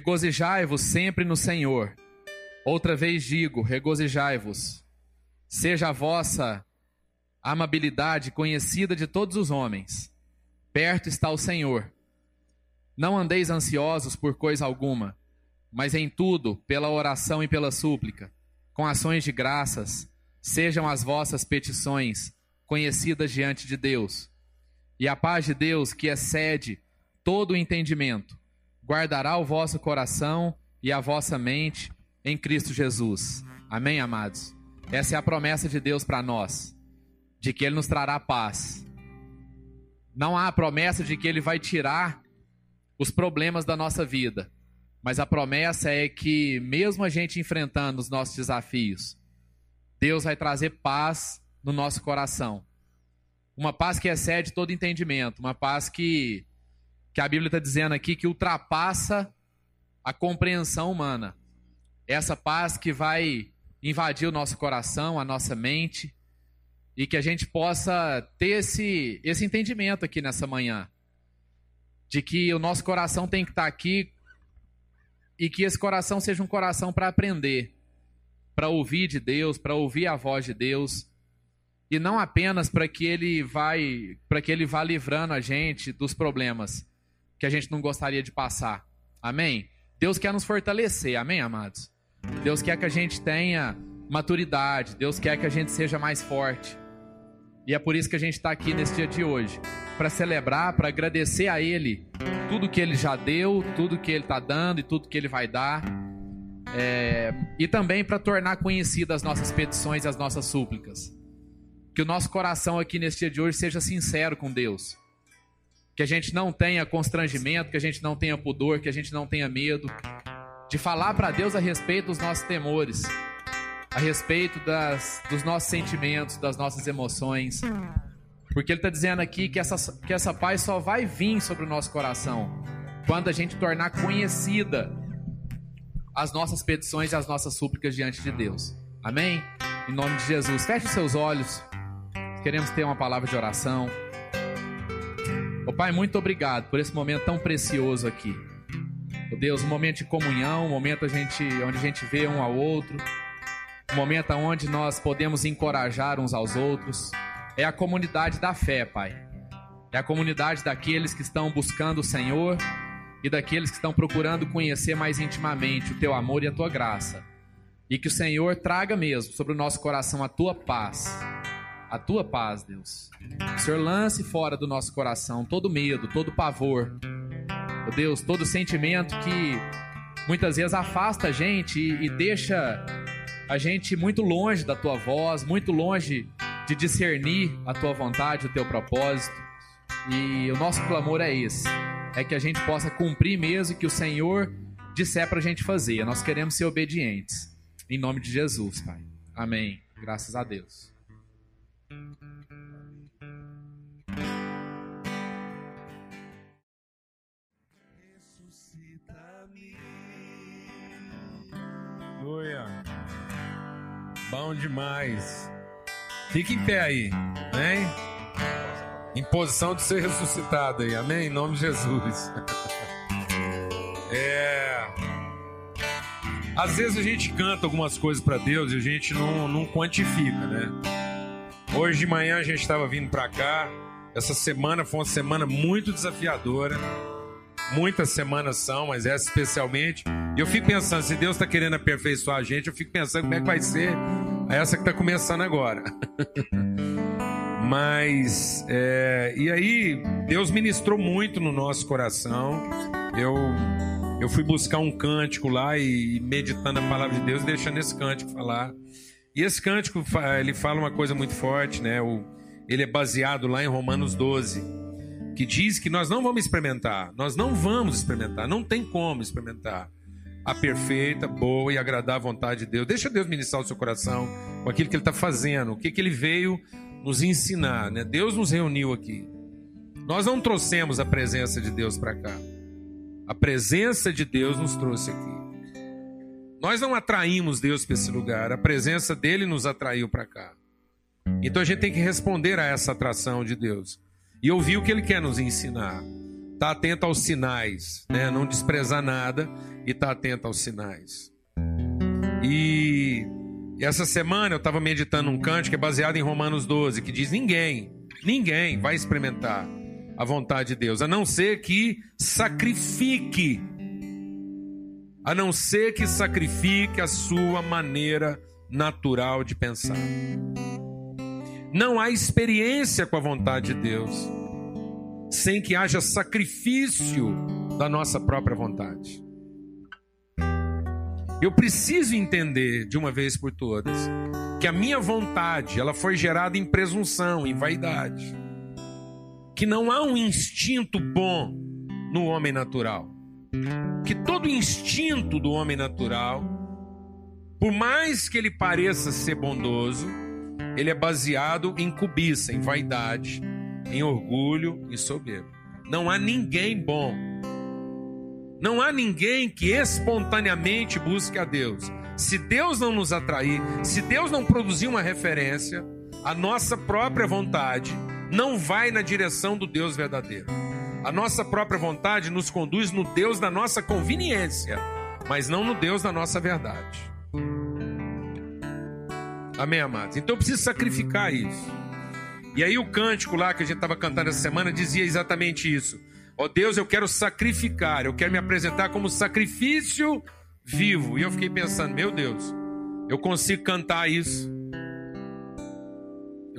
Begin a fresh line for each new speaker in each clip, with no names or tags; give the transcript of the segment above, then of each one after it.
Regozijai-vos sempre no Senhor. Outra vez digo: regozijai-vos. Seja a vossa amabilidade conhecida de todos os homens. Perto está o Senhor. Não andeis ansiosos por coisa alguma, mas em tudo, pela oração e pela súplica, com ações de graças, sejam as vossas petições conhecidas diante de Deus. E a paz de Deus, que excede todo o entendimento, guardará o vosso coração e a vossa mente em Cristo Jesus. Amém, amados? Essa é a promessa de Deus para nós, de que Ele nos trará paz. Não há a promessa de que Ele vai tirar os problemas da nossa vida. Mas a promessa é que, mesmo a gente enfrentando os nossos desafios, Deus vai trazer paz no nosso coração. Uma paz que excede todo entendimento, uma paz que, que a Bíblia está dizendo aqui que ultrapassa a compreensão humana. Essa paz que vai invadir o nosso coração, a nossa mente, e que a gente possa ter esse, esse entendimento aqui nessa manhã de que o nosso coração tem que estar aqui e que esse coração seja um coração para aprender, para ouvir de Deus, para ouvir a voz de Deus, e não apenas para que ele vai, para que ele vá livrando a gente dos problemas que a gente não gostaria de passar. Amém. Deus quer nos fortalecer, amém, amados. Deus quer que a gente tenha maturidade, Deus quer que a gente seja mais forte. E é por isso que a gente está aqui nesse dia de hoje para celebrar, para agradecer a Ele tudo que Ele já deu, tudo que Ele está dando e tudo que Ele vai dar. É, e também para tornar conhecidas as nossas petições e as nossas súplicas. Que o nosso coração aqui nesse dia de hoje seja sincero com Deus. Que a gente não tenha constrangimento, que a gente não tenha pudor, que a gente não tenha medo de falar para Deus a respeito dos nossos temores, a respeito das, dos nossos sentimentos, das nossas emoções. Porque ele está dizendo aqui que essa, que essa paz só vai vir sobre o nosso coração quando a gente tornar conhecida as nossas petições e as nossas súplicas diante de Deus. Amém? Em nome de Jesus. Feche os seus olhos. Queremos ter uma palavra de oração. Ô Pai, muito obrigado por esse momento tão precioso aqui. Ô Deus, um momento de comunhão, um momento a gente, onde a gente vê um ao outro, um momento onde nós podemos encorajar uns aos outros é a comunidade da fé, Pai. É a comunidade daqueles que estão buscando o Senhor e daqueles que estão procurando conhecer mais intimamente o teu amor e a tua graça. E que o Senhor traga mesmo sobre o nosso coração a tua paz. A tua paz, Deus. O Senhor lance fora do nosso coração todo medo, todo pavor. Oh Deus, todo sentimento que muitas vezes afasta a gente e, e deixa a gente muito longe da tua voz, muito longe de discernir a tua vontade, o teu propósito. E o nosso clamor é esse: é que a gente possa cumprir mesmo que o Senhor disser para a gente fazer. Nós queremos ser obedientes. Em nome de Jesus, Pai. Amém. Graças a Deus.
Aleluia. Bom demais. Fique em pé aí, amém? Em posição de ser ressuscitado aí, amém? Em nome de Jesus. É. Às vezes a gente canta algumas coisas para Deus e a gente não, não quantifica, né? Hoje de manhã a gente estava vindo para cá. Essa semana foi uma semana muito desafiadora. Muitas semanas são, mas essa especialmente. E eu fico pensando, se Deus está querendo aperfeiçoar a gente, eu fico pensando como é que vai ser essa que está começando agora. Mas, é, e aí, Deus ministrou muito no nosso coração. Eu, eu fui buscar um cântico lá e meditando a palavra de Deus, deixando esse cântico falar. E esse cântico, ele fala uma coisa muito forte, né? Ele é baseado lá em Romanos 12, que diz que nós não vamos experimentar, nós não vamos experimentar, não tem como experimentar a perfeita, boa e agradável vontade de Deus. Deixa Deus ministrar o seu coração com aquilo que Ele está fazendo, o que, que Ele veio nos ensinar. Né? Deus nos reuniu aqui. Nós não trouxemos a presença de Deus para cá. A presença de Deus nos trouxe aqui. Nós não atraímos Deus para esse lugar, a presença dele nos atraiu para cá. Então a gente tem que responder a essa atração de Deus e ouvir o que ele quer nos ensinar. Tá atento aos sinais, né? Não desprezar nada e tá atento aos sinais. E essa semana eu estava meditando um canto que é baseado em Romanos 12, que diz: ninguém, ninguém vai experimentar a vontade de Deus, a não ser que sacrifique, a não ser que sacrifique a sua maneira natural de pensar. Não há experiência com a vontade de Deus sem que haja sacrifício da nossa própria vontade. Eu preciso entender de uma vez por todas que a minha vontade, ela foi gerada em presunção, em vaidade. Que não há um instinto bom no homem natural. Que todo instinto do homem natural, por mais que ele pareça ser bondoso, ele é baseado em cobiça, em vaidade, em orgulho e soberba. Não há ninguém bom não há ninguém que espontaneamente busque a Deus. Se Deus não nos atrair, se Deus não produzir uma referência, a nossa própria vontade não vai na direção do Deus verdadeiro. A nossa própria vontade nos conduz no Deus da nossa conveniência, mas não no Deus da nossa verdade. Amém, amados? Então eu preciso sacrificar isso. E aí o cântico lá que a gente estava cantando essa semana dizia exatamente isso. Ó oh, Deus, eu quero sacrificar, eu quero me apresentar como sacrifício vivo. E eu fiquei pensando, meu Deus, eu consigo cantar isso.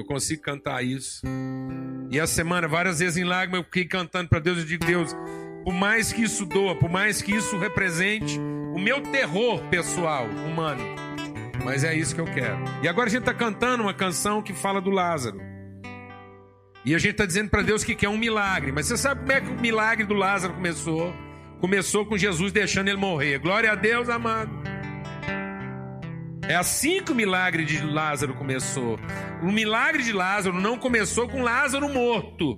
Eu consigo cantar isso. E a semana, várias vezes em lágrimas, eu fiquei cantando para Deus. Eu digo, Deus, por mais que isso doa, por mais que isso represente o meu terror pessoal, humano, mas é isso que eu quero. E agora a gente está cantando uma canção que fala do Lázaro. E a gente está dizendo para Deus que quer um milagre. Mas você sabe como é que o milagre do Lázaro começou? Começou com Jesus deixando ele morrer. Glória a Deus, amado. É assim que o milagre de Lázaro começou. O milagre de Lázaro não começou com Lázaro morto.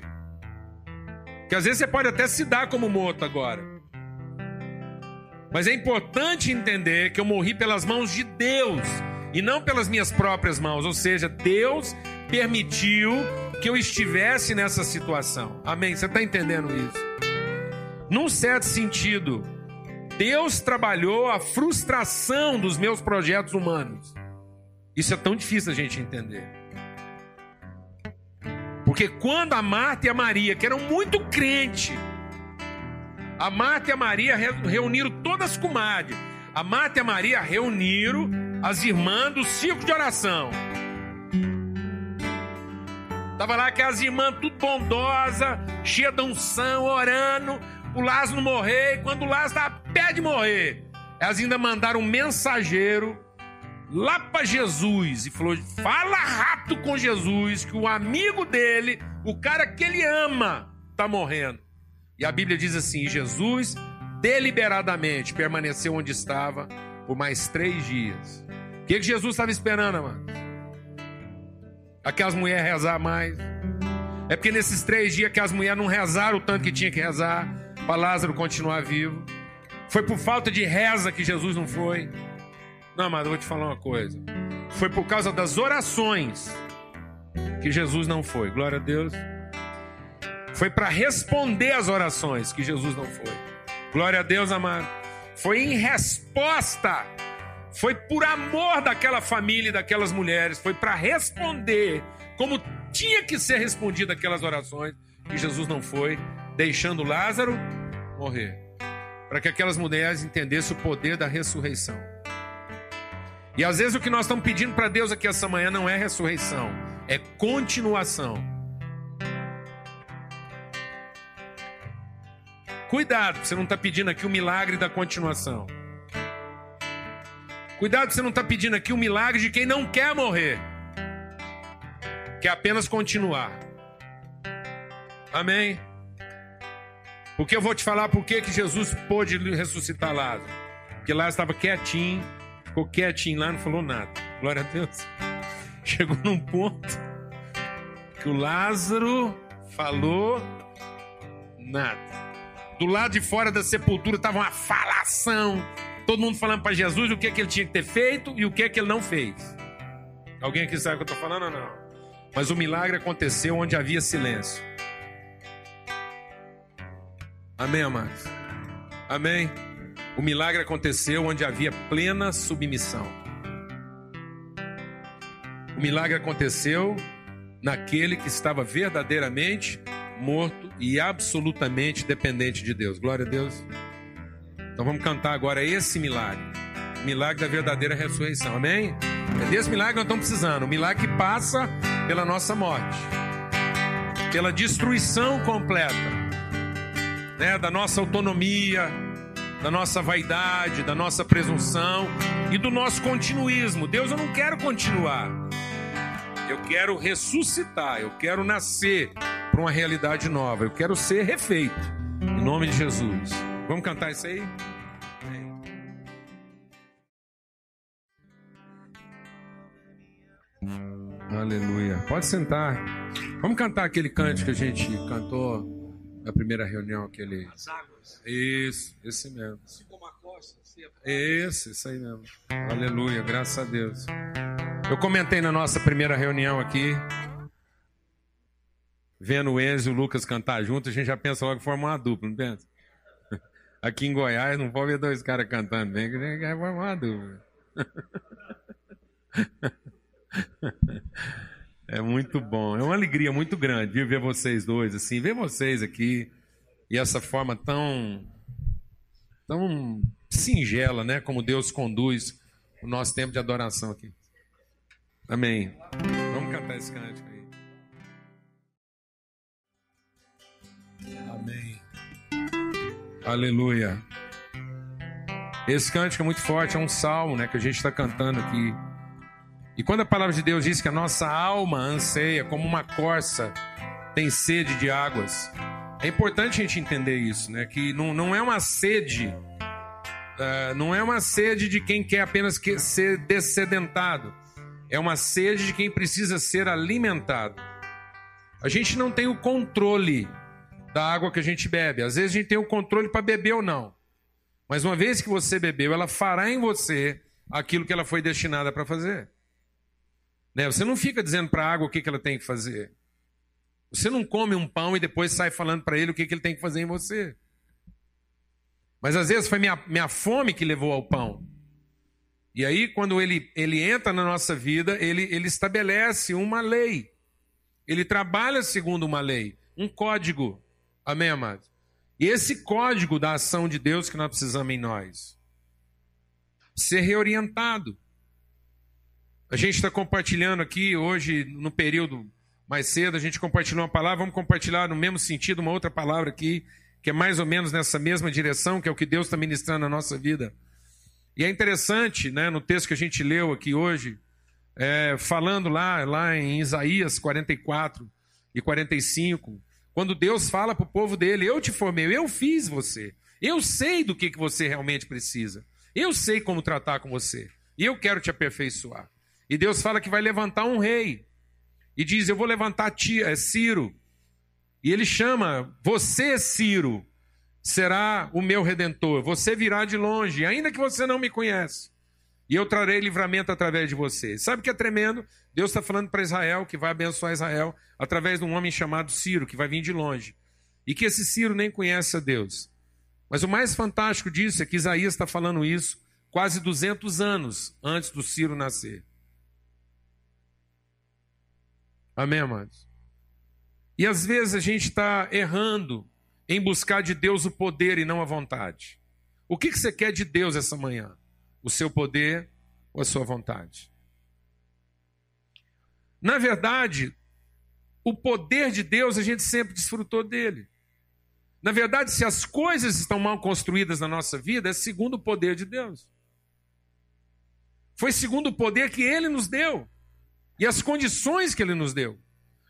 Que às vezes você pode até se dar como morto agora. Mas é importante entender que eu morri pelas mãos de Deus e não pelas minhas próprias mãos. Ou seja, Deus permitiu que eu estivesse nessa situação. Amém? Você está entendendo isso? Num certo sentido, Deus trabalhou a frustração dos meus projetos humanos. Isso é tão difícil a gente entender. Porque quando a Marta e a Maria, que eram muito crentes, a Marta e a Maria reuniram todas as comadres. A Marta e a Maria reuniram as irmãs do círculo de oração. Tava lá aquelas irmãs tudo bondosa, cheia de unção, orando, o Lázaro morrer, e quando o Lázaro estava pé de morrer, elas ainda mandaram um mensageiro lá para Jesus e falou: fala rápido com Jesus, que o amigo dele, o cara que ele ama, está morrendo. E a Bíblia diz assim: Jesus deliberadamente permaneceu onde estava por mais três dias. O que, que Jesus estava esperando, mano? aquelas mulheres rezar mais. É porque nesses três dias que as mulheres não rezaram o tanto que tinha que rezar, para Lázaro continuar vivo. Foi por falta de reza que Jesus não foi. Não, mas eu vou te falar uma coisa. Foi por causa das orações que Jesus não foi. Glória a Deus. Foi para responder às orações que Jesus não foi. Glória a Deus, amado. Foi em resposta foi por amor daquela família e daquelas mulheres, foi para responder como tinha que ser respondido aquelas orações, e Jesus não foi, deixando Lázaro morrer, para que aquelas mulheres entendessem o poder da ressurreição. E às vezes o que nós estamos pedindo para Deus aqui essa manhã não é ressurreição, é continuação. Cuidado, você não está pedindo aqui o milagre da continuação. Cuidado, você não está pedindo aqui o milagre de quem não quer morrer, quer apenas continuar. Amém? Porque eu vou te falar por que Jesus pôde ressuscitar Lázaro. Porque Lázaro estava quietinho, ficou quietinho lá, não falou nada. Glória a Deus. Chegou num ponto que o Lázaro falou nada. Do lado de fora da sepultura estava uma falação Todo mundo falando para Jesus o que, é que ele tinha que ter feito e o que, é que ele não fez. Alguém aqui sabe o que eu estou falando ou não? Mas o milagre aconteceu onde havia silêncio. Amém, amados? Amém? O milagre aconteceu onde havia plena submissão. O milagre aconteceu naquele que estava verdadeiramente morto e absolutamente dependente de Deus. Glória a Deus. Então vamos cantar agora esse milagre. O milagre da verdadeira ressurreição. Amém? É desse milagre que nós estamos precisando. O milagre que passa pela nossa morte, pela destruição completa né, da nossa autonomia, da nossa vaidade, da nossa presunção e do nosso continuismo. Deus, eu não quero continuar. Eu quero ressuscitar, eu quero nascer para uma realidade nova, eu quero ser refeito. Em nome de Jesus. Vamos cantar isso aí? Aleluia. Pode sentar. Vamos cantar aquele cântico que a gente cantou na primeira reunião, aquele. As águas. Isso, esse mesmo. Assim como a costa. Esse, isso aí mesmo. Aleluia, graças a Deus. Eu comentei na nossa primeira reunião aqui, vendo o Enzo e o Lucas cantar junto, a gente já pensa logo que forma uma dupla, não pensa? Aqui em Goiás não pode ver dois caras cantando bem, que vai formar uma dupla. É muito bom. É uma alegria muito grande viu, ver vocês dois assim, ver vocês aqui e essa forma tão tão singela, né, como Deus conduz o nosso tempo de adoração aqui. Amém. Vamos cantar esse cântico aí. Amém. Aleluia. Esse cântico é muito forte, é um salmo, né, que a gente está cantando aqui. E quando a palavra de Deus diz que a nossa alma anseia como uma corça tem sede de águas, é importante a gente entender isso, né? Que não, não é uma sede, uh, não é uma sede de quem quer apenas que ser descedentado, é uma sede de quem precisa ser alimentado. A gente não tem o controle da água que a gente bebe, às vezes a gente tem o controle para beber ou não, mas uma vez que você bebeu, ela fará em você aquilo que ela foi destinada para fazer. Né? Você não fica dizendo para a água o que, que ela tem que fazer. Você não come um pão e depois sai falando para ele o que, que ele tem que fazer em você. Mas às vezes foi minha, minha fome que levou ao pão. E aí, quando ele, ele entra na nossa vida, ele, ele estabelece uma lei. Ele trabalha segundo uma lei, um código. Amém, amados? E esse código da ação de Deus que nós precisamos em nós. Ser reorientado. A gente está compartilhando aqui hoje, no período mais cedo, a gente compartilhou uma palavra, vamos compartilhar no mesmo sentido uma outra palavra aqui, que é mais ou menos nessa mesma direção, que é o que Deus está ministrando na nossa vida. E é interessante, né, no texto que a gente leu aqui hoje, é, falando lá, lá em Isaías 44 e 45, quando Deus fala para o povo dele: Eu te formei, eu fiz você, eu sei do que, que você realmente precisa, eu sei como tratar com você, e eu quero te aperfeiçoar. E Deus fala que vai levantar um rei. E diz: Eu vou levantar tia, é Ciro. E ele chama: Você, Ciro, será o meu redentor. Você virá de longe, ainda que você não me conhece. E eu trarei livramento através de você. Sabe o que é tremendo? Deus está falando para Israel que vai abençoar Israel através de um homem chamado Ciro, que vai vir de longe. E que esse Ciro nem conhece a Deus. Mas o mais fantástico disso é que Isaías está falando isso quase 200 anos antes do Ciro nascer. Amém, amados? E às vezes a gente está errando em buscar de Deus o poder e não a vontade. O que, que você quer de Deus essa manhã? O seu poder ou a sua vontade? Na verdade, o poder de Deus a gente sempre desfrutou dele. Na verdade, se as coisas estão mal construídas na nossa vida, é segundo o poder de Deus. Foi segundo o poder que ele nos deu e as condições que ele nos deu.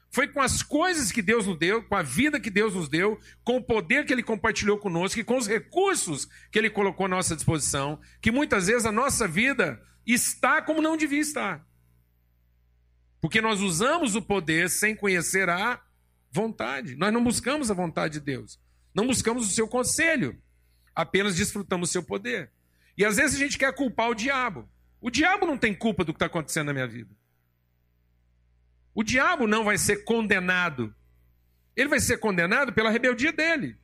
Foi com as coisas que Deus nos deu, com a vida que Deus nos deu, com o poder que ele compartilhou conosco e com os recursos que ele colocou à nossa disposição, que muitas vezes a nossa vida está como não devia estar. Porque nós usamos o poder sem conhecer a vontade. Nós não buscamos a vontade de Deus. Não buscamos o seu conselho. Apenas desfrutamos o seu poder. E às vezes a gente quer culpar o diabo. O diabo não tem culpa do que está acontecendo na minha vida. O diabo não vai ser condenado. Ele vai ser condenado pela rebeldia dele.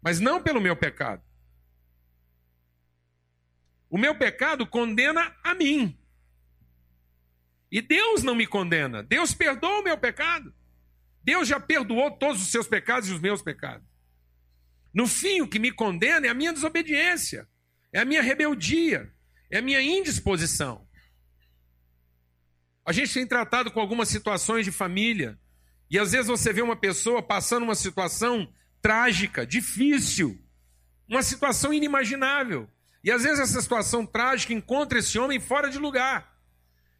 mas não pelo meu pecado. O meu pecado condena a mim. E Deus não me condena. Deus perdoa o meu pecado. Deus já perdoou todos os seus pecados e os meus pecados. No fim, o que me condena é a minha desobediência, é a minha rebeldia, é a minha indisposição. A gente tem tratado com algumas situações de família, e às vezes você vê uma pessoa passando uma situação trágica, difícil, uma situação inimaginável. E às vezes essa situação trágica encontra esse homem fora de lugar.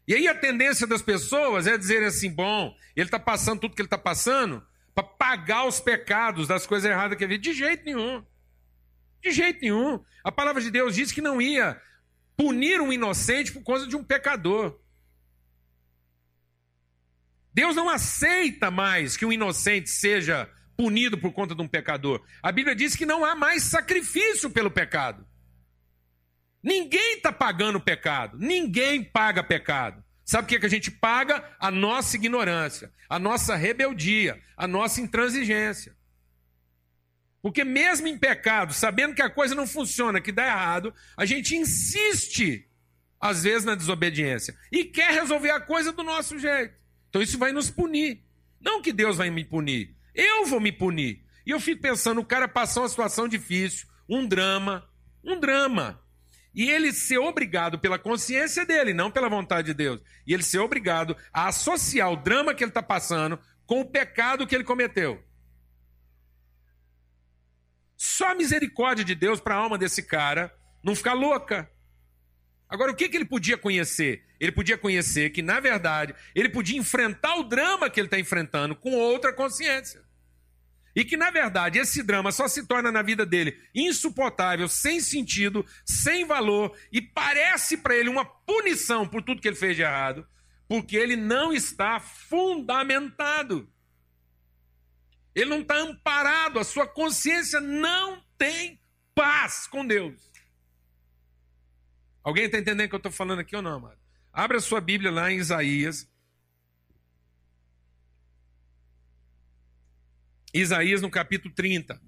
E aí a tendência das pessoas é dizer assim: bom, ele está passando tudo que ele está passando para pagar os pecados das coisas erradas que ele De jeito nenhum. De jeito nenhum. A palavra de Deus diz que não ia punir um inocente por causa de um pecador. Deus não aceita mais que um inocente seja punido por conta de um pecador. A Bíblia diz que não há mais sacrifício pelo pecado. Ninguém está pagando pecado. Ninguém paga pecado. Sabe o que, é que a gente paga? A nossa ignorância, a nossa rebeldia, a nossa intransigência. Porque mesmo em pecado, sabendo que a coisa não funciona, que dá errado, a gente insiste, às vezes, na desobediência. E quer resolver a coisa do nosso jeito. Então isso vai nos punir. Não que Deus vai me punir. Eu vou me punir. E eu fico pensando, o cara passou uma situação difícil, um drama, um drama e ele ser obrigado pela consciência dele, não pela vontade de Deus, e ele ser obrigado a associar o drama que ele está passando com o pecado que ele cometeu. Só a misericórdia de Deus para a alma desse cara não ficar louca. Agora, o que, que ele podia conhecer? Ele podia conhecer que, na verdade, ele podia enfrentar o drama que ele está enfrentando com outra consciência. E que, na verdade, esse drama só se torna na vida dele insuportável, sem sentido, sem valor, e parece para ele uma punição por tudo que ele fez de errado, porque ele não está fundamentado. Ele não está amparado, a sua consciência não tem paz com Deus. Alguém está entendendo o que eu estou falando aqui ou não, amado? Abra sua Bíblia lá em Isaías, Isaías no capítulo 30.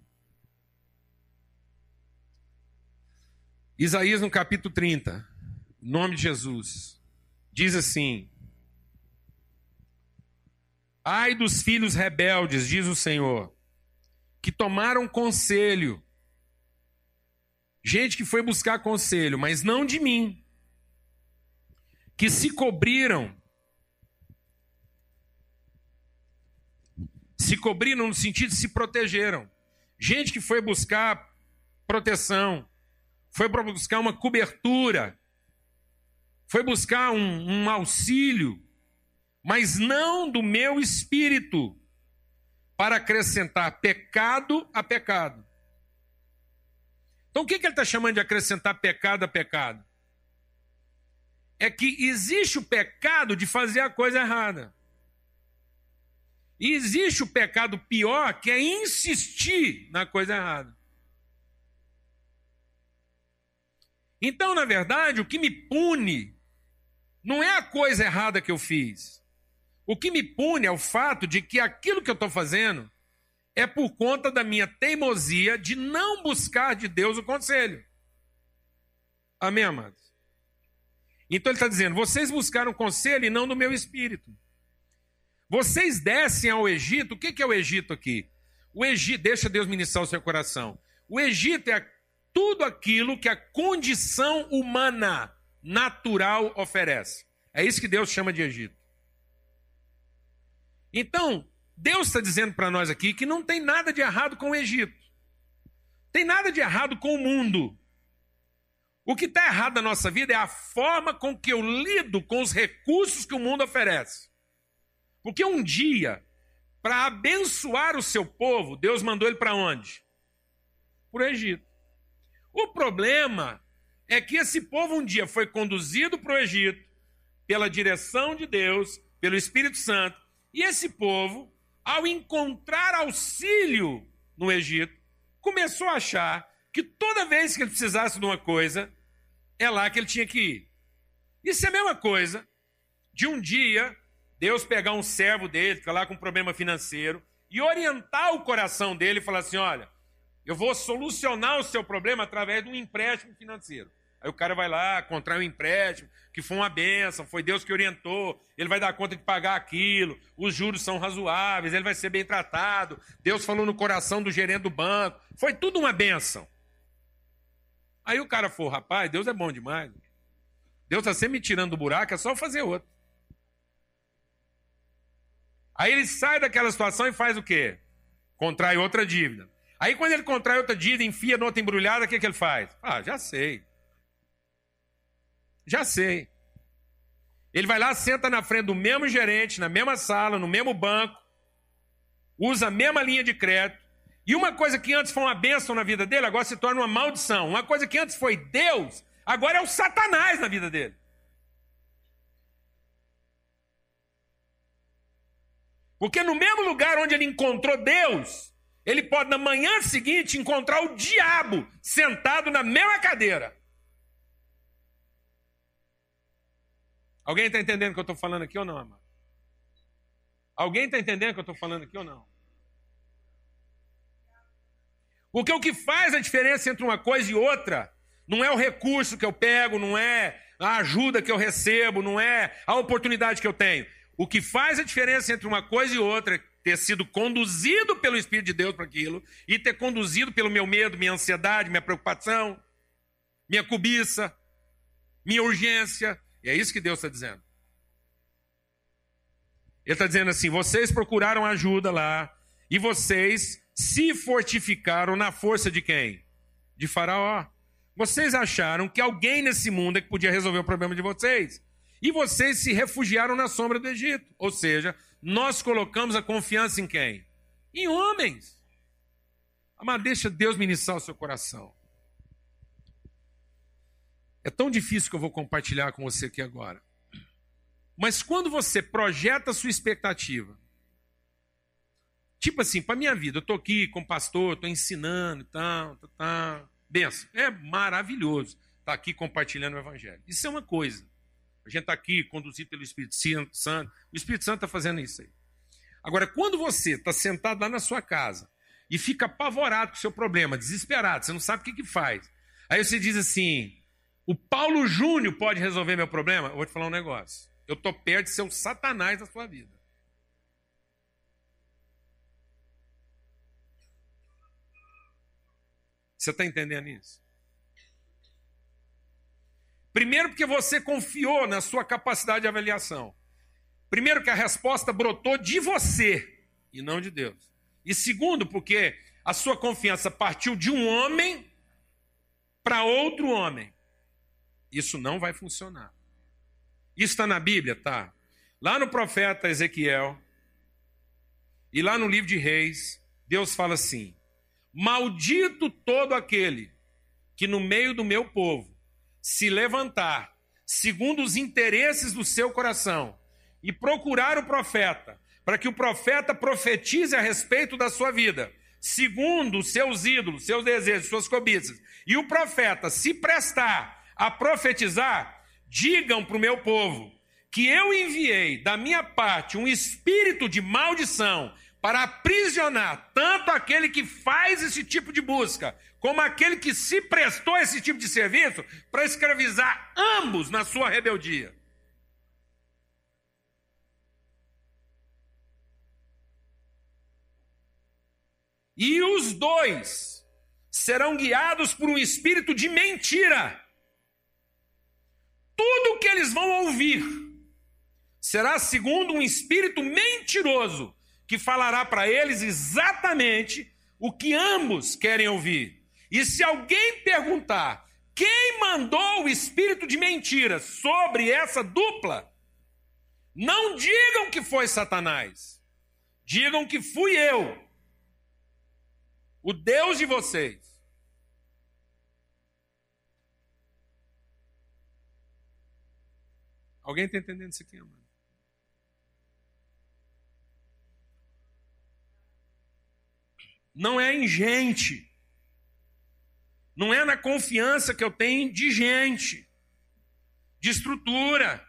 Isaías no capítulo 30, em nome de Jesus, diz assim: Ai dos filhos rebeldes, diz o Senhor, que tomaram conselho. Gente que foi buscar conselho, mas não de mim. Que se cobriram se cobriram no sentido de se protegeram. Gente que foi buscar proteção, foi para buscar uma cobertura, foi buscar um, um auxílio, mas não do meu espírito, para acrescentar pecado a pecado. Então o que, que ele está chamando de acrescentar pecado a pecado? É que existe o pecado de fazer a coisa errada. E existe o pecado pior, que é insistir na coisa errada. Então, na verdade, o que me pune não é a coisa errada que eu fiz. O que me pune é o fato de que aquilo que eu estou fazendo é por conta da minha teimosia de não buscar de Deus o conselho. Amém, amados? Então ele está dizendo: vocês buscaram conselho e não do meu espírito. Vocês descem ao Egito, o que é o Egito aqui? O Egito, deixa Deus ministrar o seu coração. O Egito é tudo aquilo que a condição humana natural oferece. É isso que Deus chama de Egito. Então, Deus está dizendo para nós aqui que não tem nada de errado com o Egito. Tem nada de errado com o mundo. O que está errado na nossa vida é a forma com que eu lido com os recursos que o mundo oferece. Porque um dia, para abençoar o seu povo, Deus mandou ele para onde? Para o Egito. O problema é que esse povo um dia foi conduzido para o Egito pela direção de Deus, pelo Espírito Santo, e esse povo, ao encontrar auxílio no Egito, começou a achar que toda vez que ele precisasse de uma coisa, é lá que ele tinha que ir. Isso é a mesma coisa de um dia Deus pegar um servo dele, ficar lá com um problema financeiro, e orientar o coração dele e falar assim: olha, Eu vou solucionar o seu problema através de um empréstimo financeiro. Aí o cara vai lá, contrai um empréstimo, que foi uma benção, foi Deus que orientou, ele vai dar conta de pagar aquilo, os juros são razoáveis, ele vai ser bem tratado, Deus falou no coração do gerente do banco, foi tudo uma benção. Aí o cara for, rapaz, Deus é bom demais. Deus está sempre me tirando do buraco, é só fazer outro. Aí ele sai daquela situação e faz o quê? Contrai outra dívida. Aí quando ele contrai outra dívida, enfia outra embrulhada, o que, que ele faz? Ah, já sei. Já sei. Ele vai lá, senta na frente do mesmo gerente, na mesma sala, no mesmo banco, usa a mesma linha de crédito. E uma coisa que antes foi uma bênção na vida dele, agora se torna uma maldição. Uma coisa que antes foi Deus, agora é o Satanás na vida dele. Porque no mesmo lugar onde ele encontrou Deus, ele pode na manhã seguinte encontrar o diabo sentado na mesma cadeira. Alguém está entendendo o que eu estou falando aqui ou não, amado? Alguém está entendendo o que eu estou falando aqui ou não? Porque o que faz a diferença entre uma coisa e outra não é o recurso que eu pego, não é a ajuda que eu recebo, não é a oportunidade que eu tenho. O que faz a diferença entre uma coisa e outra é ter sido conduzido pelo Espírito de Deus para aquilo e ter conduzido pelo meu medo, minha ansiedade, minha preocupação, minha cobiça, minha urgência, e é isso que Deus está dizendo. Ele está dizendo assim: vocês procuraram ajuda lá e vocês se fortificaram na força de quem? De Faraó. Vocês acharam que alguém nesse mundo é que podia resolver o problema de vocês. E vocês se refugiaram na sombra do Egito. Ou seja, nós colocamos a confiança em quem? Em homens. Mas deixa Deus ministrar o seu coração. É tão difícil que eu vou compartilhar com você aqui agora. Mas quando você projeta a sua expectativa, tipo assim, para minha vida, eu estou aqui com o pastor, estou ensinando e tal, tal, tal. Benção. É maravilhoso estar tá aqui compartilhando o evangelho. Isso é uma coisa. A gente está aqui conduzido pelo Espírito Santo. O Espírito Santo está fazendo isso aí. Agora, quando você está sentado lá na sua casa e fica apavorado com o seu problema, desesperado, você não sabe o que, que faz. Aí você diz assim: o Paulo Júnior pode resolver meu problema? Eu vou te falar um negócio. Eu estou perto de ser o satanás da sua vida. Você está entendendo isso? Primeiro, porque você confiou na sua capacidade de avaliação. Primeiro, que a resposta brotou de você e não de Deus. E segundo, porque a sua confiança partiu de um homem para outro homem. Isso não vai funcionar. Isso está na Bíblia? Tá. Lá no profeta Ezequiel e lá no livro de Reis, Deus fala assim: Maldito todo aquele que no meio do meu povo se levantar segundo os interesses do seu coração e procurar o profeta, para que o profeta profetize a respeito da sua vida, segundo os seus ídolos, seus desejos, suas cobiças, e o profeta se prestar a profetizar, digam para o meu povo que eu enviei da minha parte um espírito de maldição para aprisionar tanto aquele que faz esse tipo de busca, como aquele que se prestou a esse tipo de serviço, para escravizar ambos na sua rebeldia. E os dois serão guiados por um espírito de mentira tudo o que eles vão ouvir será segundo um espírito mentiroso que falará para eles exatamente o que ambos querem ouvir. E se alguém perguntar quem mandou o espírito de mentira sobre essa dupla, não digam que foi Satanás, digam que fui eu, o Deus de vocês. Alguém está entendendo isso aqui, amado? Não é em gente. Não é na confiança que eu tenho de gente, de estrutura,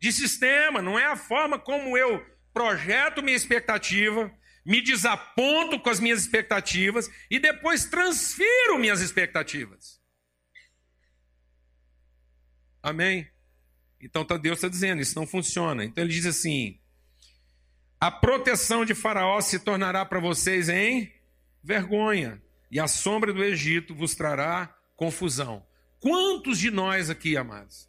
de sistema. Não é a forma como eu projeto minha expectativa, me desaponto com as minhas expectativas e depois transfiro minhas expectativas. Amém? Então tá, Deus está dizendo, isso não funciona. Então ele diz assim: a proteção de Faraó se tornará para vocês em vergonha, e a sombra do Egito vos trará confusão. Quantos de nós aqui, amados,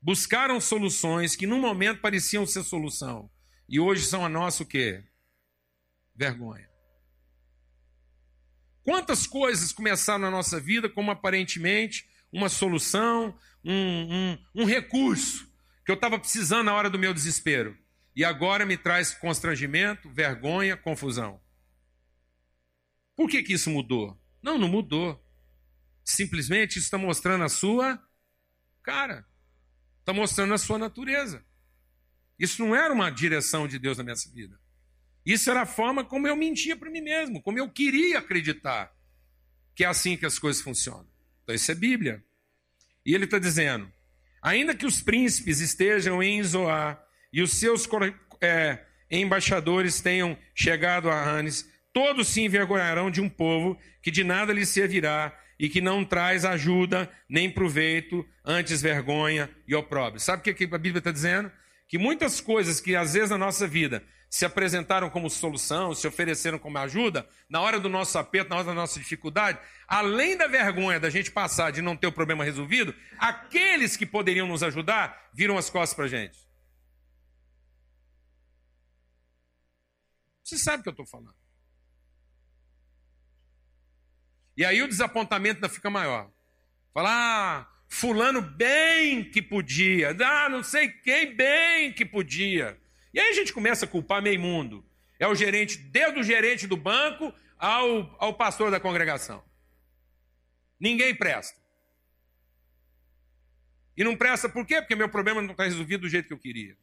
buscaram soluções que num momento pareciam ser solução e hoje são a nossa o quê? Vergonha. Quantas coisas começaram na nossa vida como aparentemente uma solução, um, um, um recurso que eu estava precisando na hora do meu desespero e agora me traz constrangimento, vergonha, confusão. Por que, que isso mudou? Não, não mudou. Simplesmente isso está mostrando a sua cara, está mostrando a sua natureza. Isso não era uma direção de Deus na minha vida. Isso era a forma como eu mentia para mim mesmo, como eu queria acreditar que é assim que as coisas funcionam. Então, isso é Bíblia. E ele está dizendo: ainda que os príncipes estejam em Zoar e os seus é, embaixadores tenham chegado a Hanes, todos se envergonharão de um povo que de nada lhes servirá e que não traz ajuda nem proveito, antes vergonha e opróbrio. Sabe o que a Bíblia está dizendo? Que muitas coisas que às vezes na nossa vida se apresentaram como solução, se ofereceram como ajuda, na hora do nosso aperto, na hora da nossa dificuldade, além da vergonha da gente passar de não ter o problema resolvido, aqueles que poderiam nos ajudar viram as costas para a gente. Você sabe o que eu estou falando. E aí o desapontamento ainda fica maior. Falar, ah, fulano bem que podia, ah, não sei quem bem que podia. E aí a gente começa a culpar meio mundo. É o gerente, desde o gerente do banco ao, ao pastor da congregação. Ninguém presta. E não presta por quê? Porque meu problema não está resolvido do jeito que eu queria.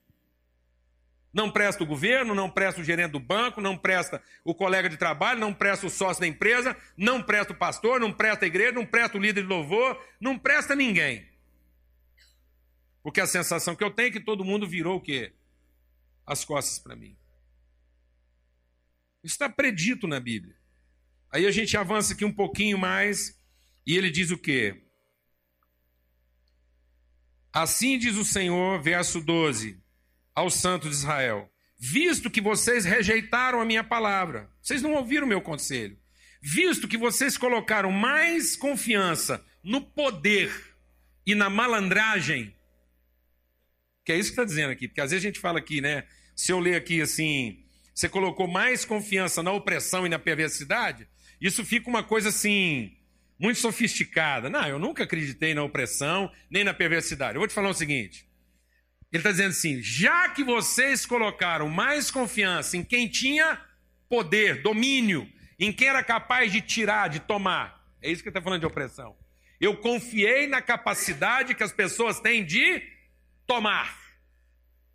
Não presta o governo, não presta o gerente do banco, não presta o colega de trabalho, não presta o sócio da empresa, não presta o pastor, não presta a igreja, não presta o líder de louvor, não presta ninguém. Porque a sensação que eu tenho é que todo mundo virou o quê? as costas para mim. Isso está predito na Bíblia. Aí a gente avança aqui um pouquinho mais e ele diz o quê? Assim diz o Senhor, verso 12, aos santos de Israel: Visto que vocês rejeitaram a minha palavra, vocês não ouviram o meu conselho, visto que vocês colocaram mais confiança no poder e na malandragem, que é isso que está dizendo aqui, porque às vezes a gente fala aqui, né? se eu ler aqui assim, você colocou mais confiança na opressão e na perversidade, isso fica uma coisa assim, muito sofisticada. Não, eu nunca acreditei na opressão nem na perversidade. Eu vou te falar o seguinte. Ele está dizendo assim: já que vocês colocaram mais confiança em quem tinha poder, domínio, em quem era capaz de tirar, de tomar, é isso que ele está falando de opressão. Eu confiei na capacidade que as pessoas têm de tomar,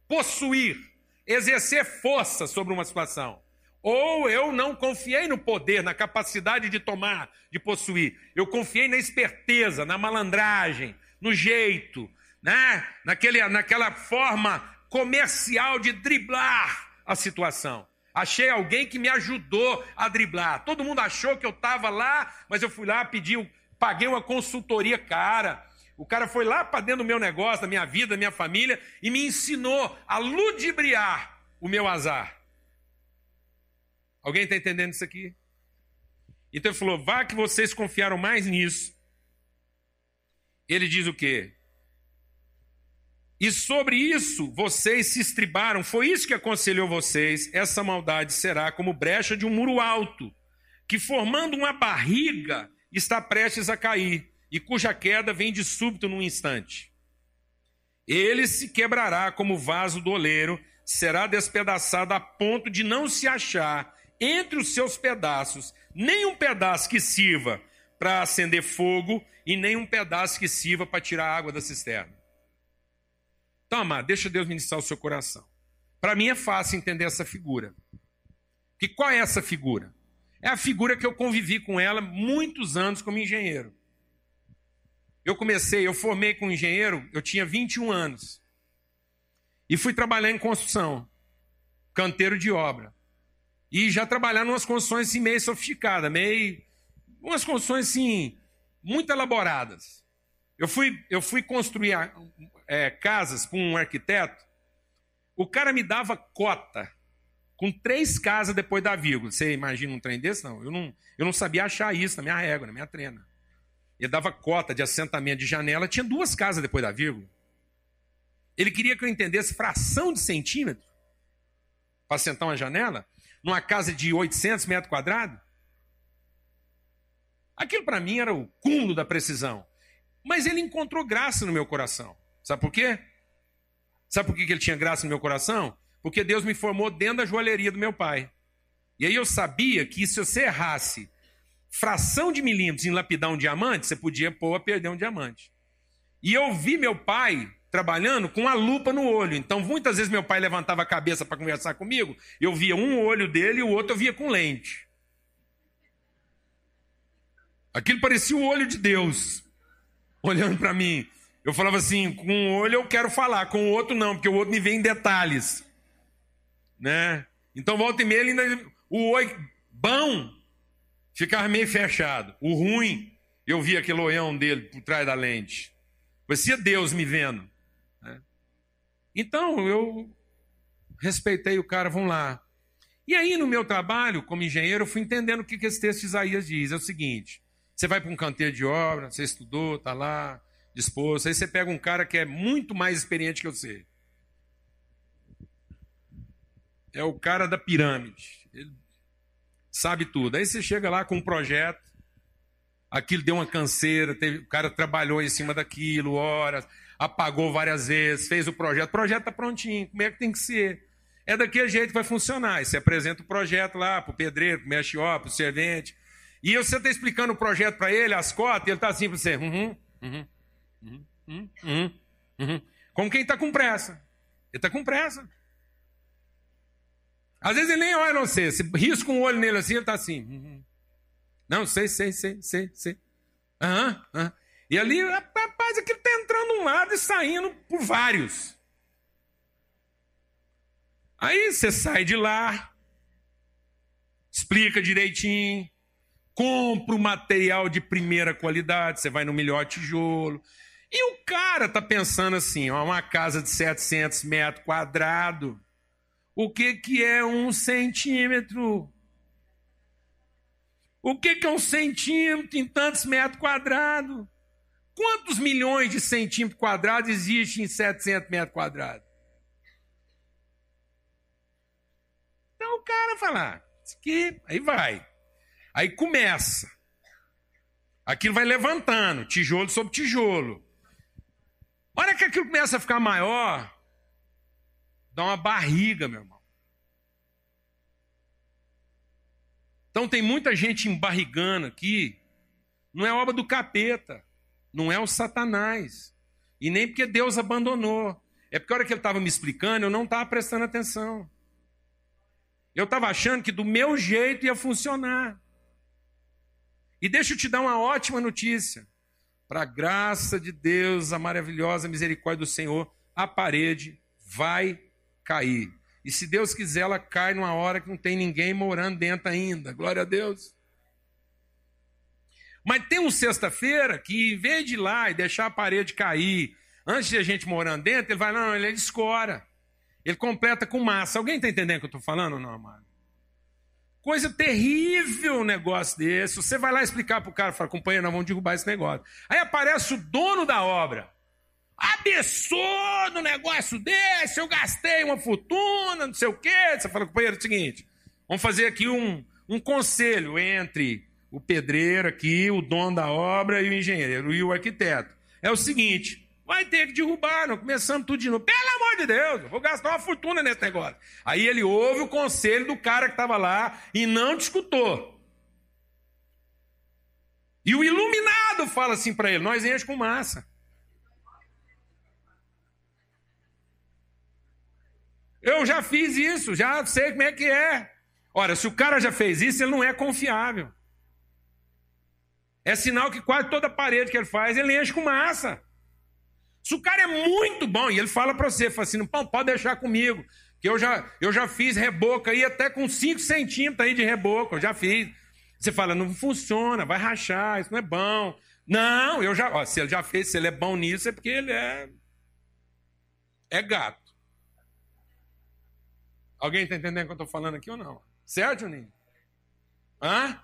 possuir exercer força sobre uma situação. Ou eu não confiei no poder, na capacidade de tomar, de possuir. Eu confiei na esperteza, na malandragem, no jeito, né? Naquele, naquela forma comercial de driblar a situação. Achei alguém que me ajudou a driblar. Todo mundo achou que eu estava lá, mas eu fui lá, pedi, paguei uma consultoria cara o cara foi lá para dentro do meu negócio, da minha vida, da minha família, e me ensinou a ludibriar o meu azar. Alguém está entendendo isso aqui? Então ele falou: vá que vocês confiaram mais nisso. Ele diz o quê? E sobre isso vocês se estribaram, foi isso que aconselhou vocês. Essa maldade será como brecha de um muro alto, que formando uma barriga está prestes a cair e cuja queda vem de súbito num instante. Ele se quebrará como vaso do oleiro, será despedaçado a ponto de não se achar entre os seus pedaços nem um pedaço que sirva para acender fogo e nem um pedaço que sirva para tirar água da cisterna. Então, amado, deixa Deus ministrar o seu coração. Para mim é fácil entender essa figura. Que qual é essa figura? É a figura que eu convivi com ela muitos anos como engenheiro. Eu comecei, eu formei como engenheiro, eu tinha 21 anos. E fui trabalhar em construção, canteiro de obra. e já trabalhar em umas construções assim, meio sofisticadas, meio. umas construções assim, muito elaboradas. Eu fui, eu fui construir é, casas com um arquiteto, o cara me dava cota com três casas depois da vírgula. Você imagina um trem desse? Não, eu não, eu não sabia achar isso na minha régua, na minha trena. Ele dava cota de assentamento de janela, tinha duas casas depois da vírgula. Ele queria que eu entendesse fração de centímetro para assentar uma janela numa casa de 800 metros quadrados. Aquilo para mim era o cúmulo da precisão. Mas ele encontrou graça no meu coração. Sabe por quê? Sabe por que ele tinha graça no meu coração? Porque Deus me formou dentro da joalheria do meu pai. E aí eu sabia que se você errasse fração de milímetros em lapidar um diamante, você podia pôr a perder um diamante. E eu vi meu pai trabalhando com a lupa no olho. Então, muitas vezes meu pai levantava a cabeça para conversar comigo, eu via um olho dele e o outro eu via com lente. Aquilo parecia o olho de Deus, olhando para mim. Eu falava assim: com um olho eu quero falar, com o outro não, porque o outro me vê em detalhes. Né? Então, volta e meia, ele ainda, o olho bom ficava meio fechado. O ruim, eu via aquele olhão dele por trás da lente. Parecia Deus me vendo. Né? Então, eu respeitei o cara, vamos lá. E aí, no meu trabalho como engenheiro, eu fui entendendo o que, esse texto de Isaías diz. É o seguinte: você vai para um canteiro de obra, você estudou, está lá, disposto. Aí você pega um cara que é muito mais experiente que você. É o cara da pirâmide. Ele sabe tudo. Aí você chega lá com um projeto, aquilo deu uma canseira, teve, o cara trabalhou em cima daquilo, horas, apagou várias vezes, fez o projeto. O projeto está prontinho, como é que tem que ser? É daquele jeito que vai funcionar. Você apresenta o projeto lá para o pedreiro, para o mexió, para o servente. E você está explicando o projeto para ele, as cotas, e ele está assim para você. Uhum, uhum, uhum, uhum, uhum, uhum. Como quem está com pressa. Ele está com pressa. Às vezes ele nem olha não sei. Se risca um olho nele assim, ele está assim. Uhum. Não, sei, sei, sei, sei, sei. Aham, aham. E ali, rapaz, aquilo está entrando um lado e saindo por vários. Aí você sai de lá, explica direitinho, compra o material de primeira qualidade, você vai no melhor tijolo. E o cara tá pensando assim, ó, uma casa de 700 metros quadrados, o que, que é um centímetro? O que, que é um centímetro em tantos metros quadrados? Quantos milhões de centímetros quadrados existem em 700 metros quadrados? Então o cara fala, ah, aqui, aí vai. Aí começa. Aquilo vai levantando, tijolo sobre tijolo. Hora que aquilo começa a ficar maior, dá uma barriga, meu irmão. Então tem muita gente embarrigando aqui. Não é obra do capeta. Não é o Satanás. E nem porque Deus abandonou. É porque a hora que ele estava me explicando, eu não estava prestando atenção. Eu estava achando que do meu jeito ia funcionar. E deixa eu te dar uma ótima notícia. Para a graça de Deus, a maravilhosa misericórdia do Senhor, a parede vai cair. E se Deus quiser, ela cai numa hora que não tem ninguém morando dentro ainda. Glória a Deus. Mas tem um sexta-feira que, em vez de ir lá e deixar a parede cair, antes de a gente morando dentro, ele vai, não, ele escora. Ele completa com massa. Alguém está entendendo o que eu estou falando não, amado? Coisa terrível um negócio desse. Você vai lá explicar para o cara, fala, companheiro, nós vamos derrubar esse negócio. Aí aparece o dono da obra. Absurdo negócio desse, eu gastei uma fortuna, não sei o quê. Você fala, companheiro, é o seguinte, vamos fazer aqui um, um conselho entre o pedreiro aqui, o dono da obra e o engenheiro e o arquiteto. É o seguinte, vai ter que derrubar, não começando tudo de novo. Pelo amor de Deus, eu vou gastar uma fortuna nesse negócio. Aí ele ouve o conselho do cara que estava lá e não discutou. E o iluminado fala assim para ele: nós enche com massa. Eu já fiz isso, já sei como é que é. Ora, se o cara já fez isso, ele não é confiável. É sinal que quase toda parede que ele faz, ele enche com massa. Se o cara é muito bom, e ele fala para você, fala assim, não pode deixar comigo, Que eu já, eu já fiz reboco aí até com 5 centímetros aí de reboco, eu já fiz. Você fala, não funciona, vai rachar, isso não é bom. Não, eu já, ó, se ele já fez, se ele é bom nisso, é porque ele é é gato. Alguém está entendendo o que eu estou falando aqui ou não? Certo, Juninho? Hã?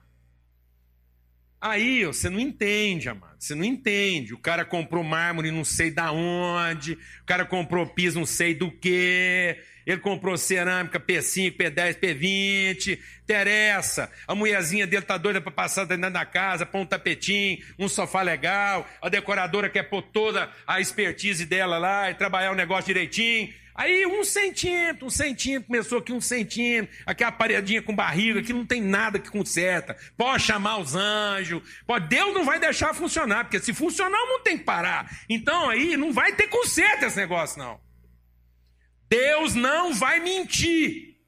Aí você não entende, amado. Você não entende. O cara comprou mármore não sei da onde. O cara comprou piso não sei do que. Ele comprou cerâmica P5, P10, P20. Interessa. A mulherzinha dele tá doida para passar dentro da casa, pôr um tapetinho, um sofá legal. A decoradora quer pôr toda a expertise dela lá e trabalhar o negócio direitinho. Aí um centímetro, um centímetro, começou aqui um centímetro, aquela paredinha com barriga, que não tem nada que conserta. Pode chamar os anjos, pode, Deus não vai deixar funcionar, porque se funcionar, não tem que parar. Então aí não vai ter conserto esse negócio, não. Deus não vai mentir.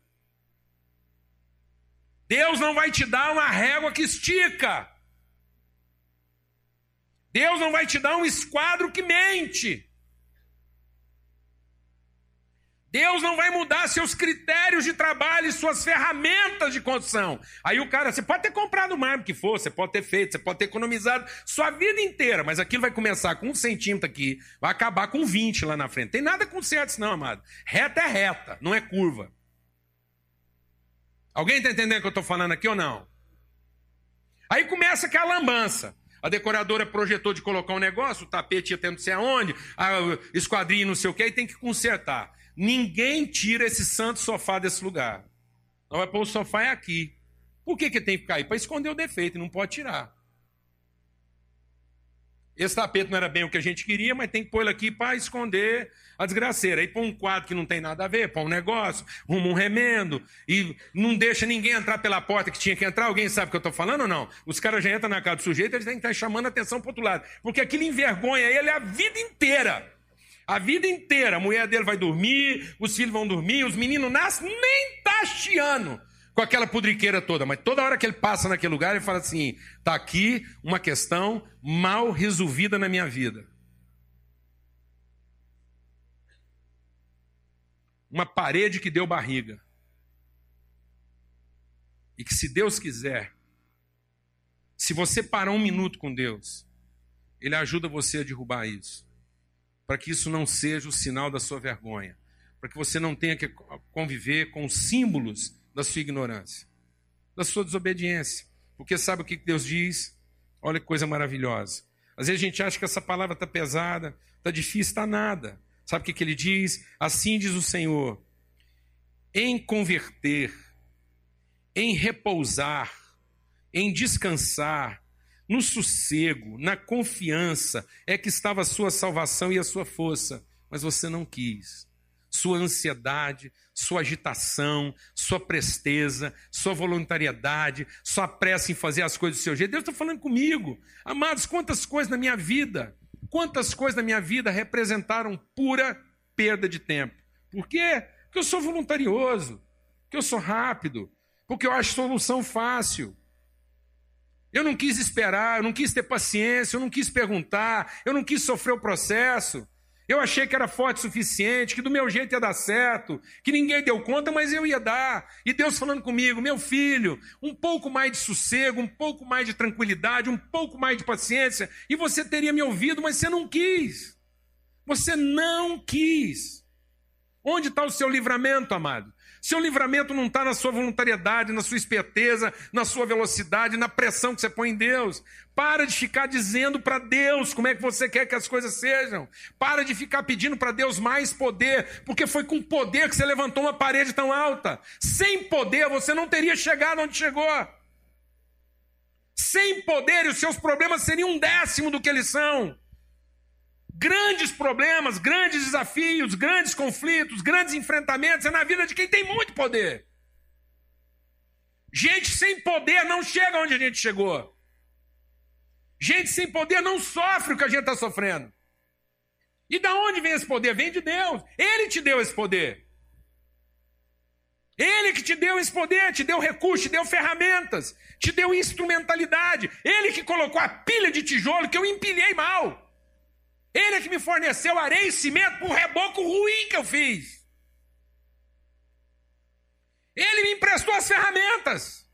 Deus não vai te dar uma régua que estica. Deus não vai te dar um esquadro que mente. Deus não vai mudar seus critérios de trabalho e suas ferramentas de construção. Aí o cara, você pode ter comprado o mármore que for, você pode ter feito, você pode ter economizado sua vida inteira, mas aquilo vai começar com um centímetro aqui, vai acabar com 20 lá na frente. Tem nada com certo não, amado. Reta é reta, não é curva. Alguém está entendendo o que eu estou falando aqui ou não? Aí começa aquela lambança. A decoradora projetou de colocar um negócio, o tapete ia ter não sei aonde, a esquadrinha não sei o que, e tem que consertar. Ninguém tira esse santo sofá desse lugar. Não vai pôr o sofá é aqui. Por que, que tem que ficar aí? Para esconder o defeito, não pode tirar. Esse tapete não era bem o que a gente queria, mas tem que pôr ele aqui para esconder a desgraceira. Aí põe um quadro que não tem nada a ver, põe um negócio, arruma um remendo, e não deixa ninguém entrar pela porta que tinha que entrar. Alguém sabe o que eu estou falando ou não? Os caras já entram na casa do sujeito, eles têm que estar chamando a atenção para outro lado. Porque aquilo envergonha ele a vida inteira. A vida inteira, a mulher dele vai dormir, os filhos vão dormir, os meninos nascem nem tá chiando com aquela pudriqueira toda, mas toda hora que ele passa naquele lugar, ele fala assim: tá aqui uma questão mal resolvida na minha vida. Uma parede que deu barriga. E que se Deus quiser, se você parar um minuto com Deus, Ele ajuda você a derrubar isso para que isso não seja o sinal da sua vergonha, para que você não tenha que conviver com os símbolos da sua ignorância, da sua desobediência. Porque sabe o que Deus diz? Olha que coisa maravilhosa. Às vezes a gente acha que essa palavra está pesada, está difícil, está nada. Sabe o que, que ele diz? Assim diz o Senhor: em converter, em repousar, em descansar, no sossego, na confiança, é que estava a sua salvação e a sua força, mas você não quis. Sua ansiedade, sua agitação, sua presteza, sua voluntariedade, sua pressa em fazer as coisas do seu jeito. Deus está falando comigo. Amados, quantas coisas na minha vida, quantas coisas na minha vida representaram pura perda de tempo. Por quê? Porque eu sou voluntarioso, porque eu sou rápido, porque eu acho solução fácil. Eu não quis esperar, eu não quis ter paciência, eu não quis perguntar, eu não quis sofrer o processo. Eu achei que era forte o suficiente, que do meu jeito ia dar certo, que ninguém deu conta, mas eu ia dar. E Deus falando comigo, meu filho, um pouco mais de sossego, um pouco mais de tranquilidade, um pouco mais de paciência, e você teria me ouvido, mas você não quis. Você não quis. Onde está o seu livramento, amado? Seu livramento não está na sua voluntariedade, na sua esperteza, na sua velocidade, na pressão que você põe em Deus. Para de ficar dizendo para Deus como é que você quer que as coisas sejam. Para de ficar pedindo para Deus mais poder, porque foi com poder que você levantou uma parede tão alta. Sem poder você não teria chegado onde chegou. Sem poder, os seus problemas seriam um décimo do que eles são grandes problemas, grandes desafios, grandes conflitos, grandes enfrentamentos é na vida de quem tem muito poder. Gente sem poder não chega onde a gente chegou. Gente sem poder não sofre o que a gente está sofrendo. E da onde vem esse poder? Vem de Deus. Ele te deu esse poder. Ele que te deu esse poder, te deu recursos, te deu ferramentas, te deu instrumentalidade. Ele que colocou a pilha de tijolo que eu empilhei mal. Ele é que me forneceu areia e cimento para um reboco ruim que eu fiz. Ele me emprestou as ferramentas.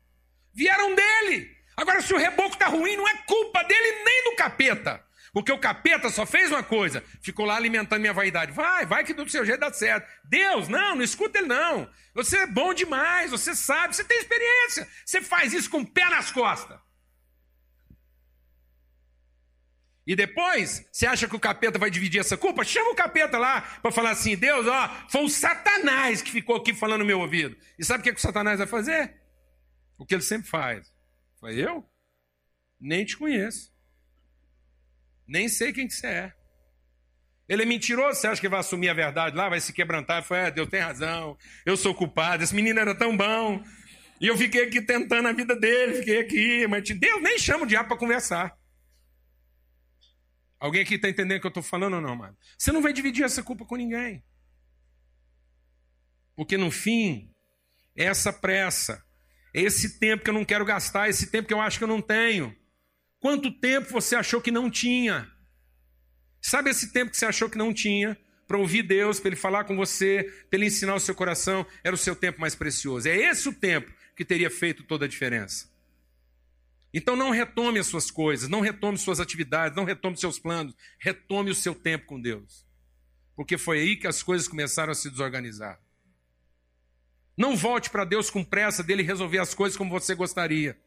Vieram dele. Agora, se o reboco está ruim, não é culpa dele nem do capeta. Porque o capeta só fez uma coisa, ficou lá alimentando minha vaidade. Vai, vai que do seu jeito dá certo. Deus, não, não escuta ele não. Você é bom demais, você sabe, você tem experiência. Você faz isso com o pé nas costas. E depois, você acha que o capeta vai dividir essa culpa? Chama o capeta lá para falar assim: Deus, ó, foi o Satanás que ficou aqui falando no meu ouvido. E sabe o que, que o Satanás vai fazer? O que ele sempre faz. Foi eu? Nem te conheço. Nem sei quem que você é. Ele é mentiroso, você acha que vai assumir a verdade lá, vai se quebrantar? Foi, é, Deus tem razão, eu sou culpado, esse menino era tão bom. E eu fiquei aqui tentando a vida dele, fiquei aqui, mas Deus nem chama o diabo para conversar. Alguém aqui está entendendo o que eu estou falando ou não, mano? Você não vai dividir essa culpa com ninguém. Porque no fim, essa pressa, esse tempo que eu não quero gastar, esse tempo que eu acho que eu não tenho. Quanto tempo você achou que não tinha? Sabe esse tempo que você achou que não tinha? Para ouvir Deus, para Ele falar com você, para Ele ensinar o seu coração, era o seu tempo mais precioso. É esse o tempo que teria feito toda a diferença. Então não retome as suas coisas, não retome suas atividades, não retome seus planos, retome o seu tempo com Deus. Porque foi aí que as coisas começaram a se desorganizar. Não volte para Deus com pressa dele resolver as coisas como você gostaria.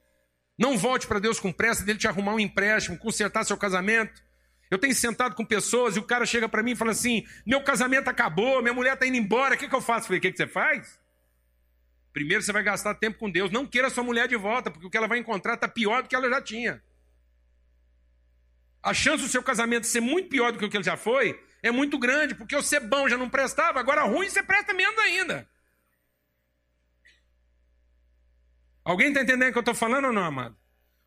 Não volte para Deus com pressa dele te arrumar um empréstimo, consertar seu casamento. Eu tenho sentado com pessoas e o cara chega para mim e fala assim: meu casamento acabou, minha mulher está indo embora, o que, que eu faço? Eu falei: o que, que você faz? Primeiro você vai gastar tempo com Deus. Não queira sua mulher de volta, porque o que ela vai encontrar está pior do que ela já tinha. A chance do seu casamento ser muito pior do que o que ele já foi é muito grande, porque o ser bom já não prestava, agora ruim você presta menos ainda. Alguém está entendendo o que eu estou falando ou não, amado?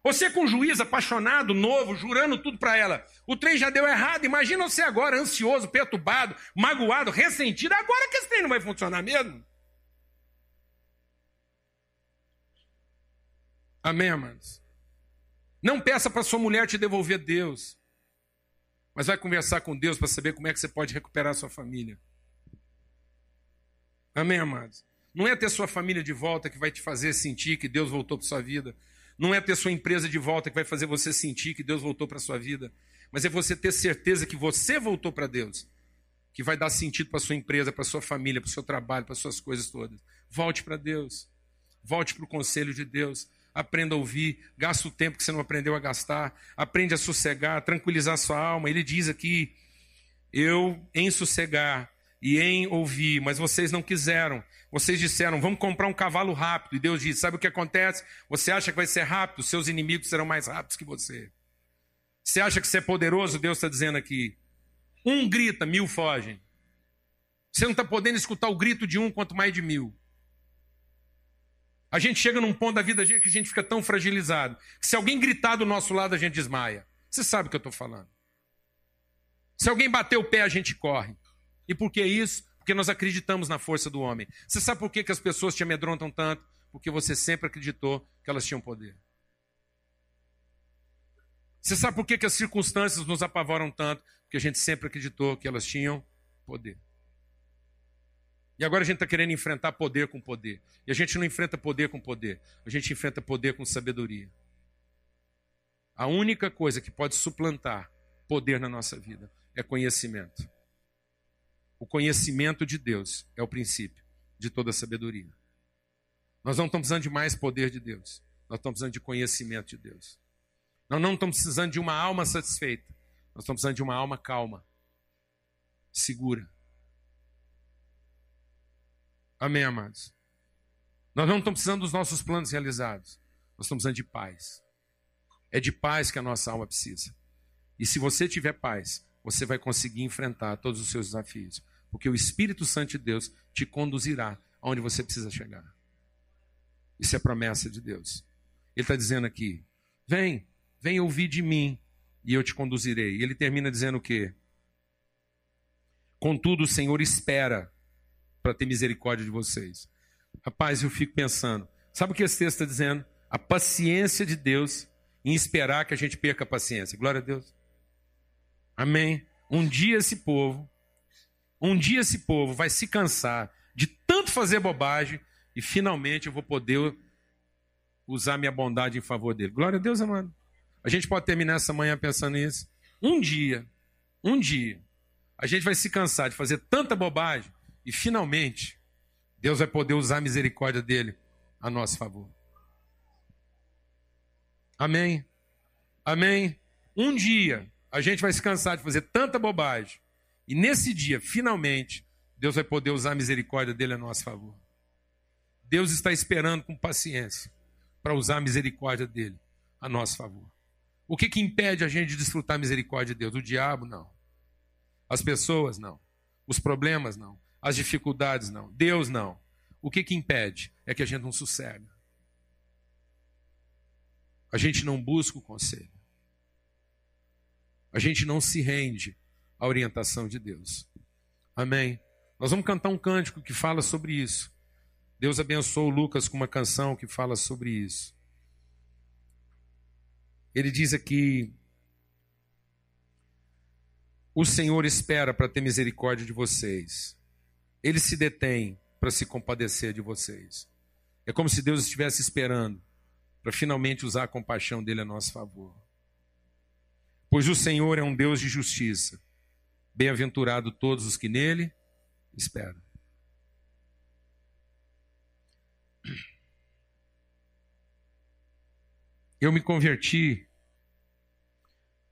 Você com um juiz apaixonado, novo, jurando tudo para ela. O trem já deu errado. Imagina você agora, ansioso, perturbado, magoado, ressentido. Agora que esse trem não vai funcionar mesmo. Amém, amados? Não peça para sua mulher te devolver Deus. Mas vai conversar com Deus para saber como é que você pode recuperar sua família. Amém, amados? Não é ter sua família de volta que vai te fazer sentir que Deus voltou para sua vida. Não é ter sua empresa de volta que vai fazer você sentir que Deus voltou para sua vida. Mas é você ter certeza que você voltou para Deus. Que vai dar sentido para sua empresa, para sua família, para o seu trabalho, para suas coisas todas. Volte para Deus. Volte para o conselho de Deus aprenda a ouvir, gasta o tempo que você não aprendeu a gastar, aprende a sossegar, a tranquilizar sua alma. Ele diz aqui: Eu em sossegar e em ouvir, mas vocês não quiseram. Vocês disseram, vamos comprar um cavalo rápido. E Deus diz: Sabe o que acontece? Você acha que vai ser rápido, seus inimigos serão mais rápidos que você. Você acha que você é poderoso? Deus está dizendo aqui. Um grita, mil fogem. Você não está podendo escutar o grito de um, quanto mais de mil. A gente chega num ponto da vida que a gente fica tão fragilizado que se alguém gritar do nosso lado, a gente desmaia. Você sabe o que eu estou falando. Se alguém bater o pé, a gente corre. E por que isso? Porque nós acreditamos na força do homem. Você sabe por que, que as pessoas te amedrontam tanto? Porque você sempre acreditou que elas tinham poder. Você sabe por que, que as circunstâncias nos apavoram tanto? Porque a gente sempre acreditou que elas tinham poder. E agora a gente está querendo enfrentar poder com poder. E a gente não enfrenta poder com poder. A gente enfrenta poder com sabedoria. A única coisa que pode suplantar poder na nossa vida é conhecimento. O conhecimento de Deus é o princípio de toda sabedoria. Nós não estamos precisando de mais poder de Deus. Nós estamos precisando de conhecimento de Deus. Nós não estamos precisando de uma alma satisfeita. Nós estamos precisando de uma alma calma, segura Amém, amados? Nós não estamos precisando dos nossos planos realizados. Nós estamos precisando de paz. É de paz que a nossa alma precisa. E se você tiver paz, você vai conseguir enfrentar todos os seus desafios. Porque o Espírito Santo de Deus te conduzirá aonde você precisa chegar. Isso é promessa de Deus. Ele está dizendo aqui: vem, vem ouvir de mim e eu te conduzirei. E ele termina dizendo o quê? Contudo, o Senhor espera para ter misericórdia de vocês. Rapaz, eu fico pensando, sabe o que esse texto está dizendo? A paciência de Deus em esperar que a gente perca a paciência. Glória a Deus. Amém. Um dia esse povo, um dia esse povo vai se cansar de tanto fazer bobagem e finalmente eu vou poder usar minha bondade em favor dele. Glória a Deus, amado. A gente pode terminar essa manhã pensando nisso. Um dia, um dia, a gente vai se cansar de fazer tanta bobagem e finalmente Deus vai poder usar a misericórdia dele a nosso favor. Amém? Amém? Um dia a gente vai se cansar de fazer tanta bobagem e nesse dia, finalmente, Deus vai poder usar a misericórdia dele a nosso favor. Deus está esperando com paciência para usar a misericórdia dele a nosso favor. O que, que impede a gente de desfrutar a misericórdia de Deus? O diabo, não. As pessoas, não. Os problemas, não. As dificuldades, não. Deus, não. O que, que impede? É que a gente não sossega. A gente não busca o conselho. A gente não se rende à orientação de Deus. Amém? Nós vamos cantar um cântico que fala sobre isso. Deus abençoou Lucas com uma canção que fala sobre isso. Ele diz aqui: O Senhor espera para ter misericórdia de vocês. Ele se detém para se compadecer de vocês. É como se Deus estivesse esperando para finalmente usar a compaixão dele a nosso favor. Pois o Senhor é um Deus de justiça. Bem-aventurado todos os que nele esperam. eu me converti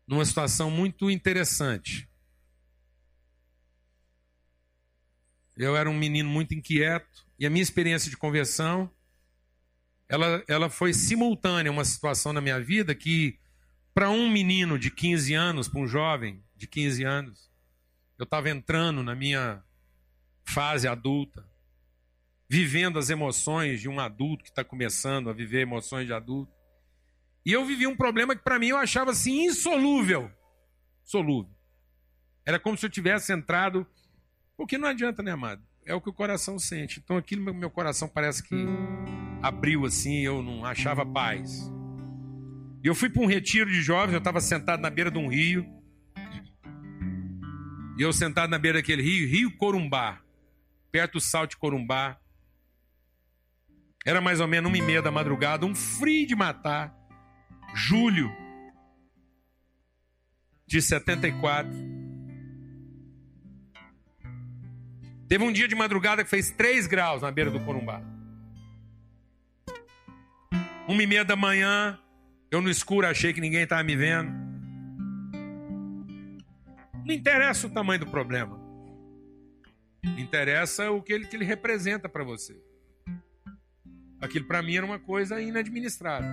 numa situação muito interessante. Eu era um menino muito inquieto e a minha experiência de conversão ela, ela foi simultânea uma situação na minha vida que para um menino de 15 anos, para um jovem de 15 anos, eu estava entrando na minha fase adulta, vivendo as emoções de um adulto que está começando a viver emoções de adulto. E eu vivi um problema que para mim eu achava assim insolúvel. Solúvel. Era como se eu tivesse entrado. Porque não adianta, né, amado? É o que o coração sente. Então aquilo meu, coração parece que abriu assim, eu não achava paz. E eu fui para um retiro de jovens, eu estava sentado na beira de um rio. E eu sentado na beira daquele rio, Rio Corumbá, perto do Salto de Corumbá. Era mais ou menos uma e meia da madrugada, um frio de matar julho de 74. Teve um dia de madrugada que fez 3 graus na beira do Corumbá. Uma e meia da manhã, eu no escuro achei que ninguém estava me vendo. Não interessa o tamanho do problema. Interessa o que ele, que ele representa para você. Aquilo para mim era uma coisa inadministrável.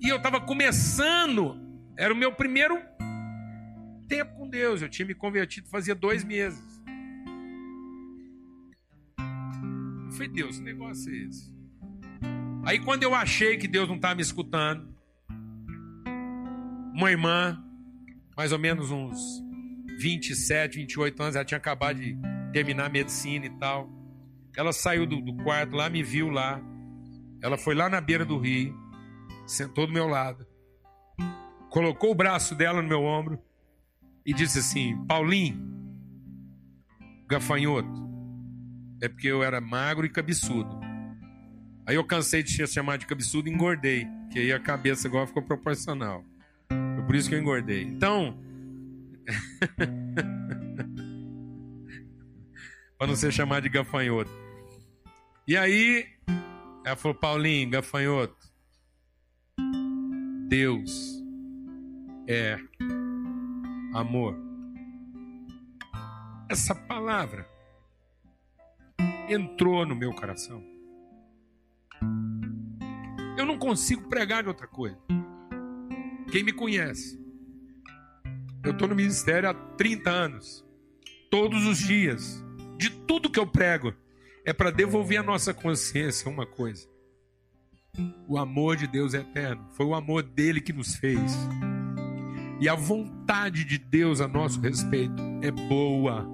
E eu estava começando, era o meu primeiro tempo com Deus. Eu tinha me convertido fazia dois meses. Foi Deus, que negócio é esse? Aí quando eu achei que Deus não estava me escutando, uma irmã, mais ou menos uns 27, 28 anos, ela tinha acabado de terminar medicina e tal. Ela saiu do, do quarto lá, me viu lá. Ela foi lá na beira do rio sentou do meu lado, colocou o braço dela no meu ombro e disse assim: Paulinho, gafanhoto, é porque eu era magro e cabeçudo. Aí eu cansei de ser chamado de cabeçudo e engordei, que aí a cabeça agora ficou proporcional. Foi por isso que eu engordei. Então, para não ser chamado de gafanhoto. E aí, ela falou: Paulinho, gafanhoto, Deus é amor. Essa palavra entrou no meu coração. Eu não consigo pregar de outra coisa. Quem me conhece, eu estou no ministério há 30 anos. Todos os dias, de tudo que eu prego, é para devolver a nossa consciência uma coisa o amor de Deus é eterno. Foi o amor dele que nos fez. E a vontade de Deus a nosso respeito é boa,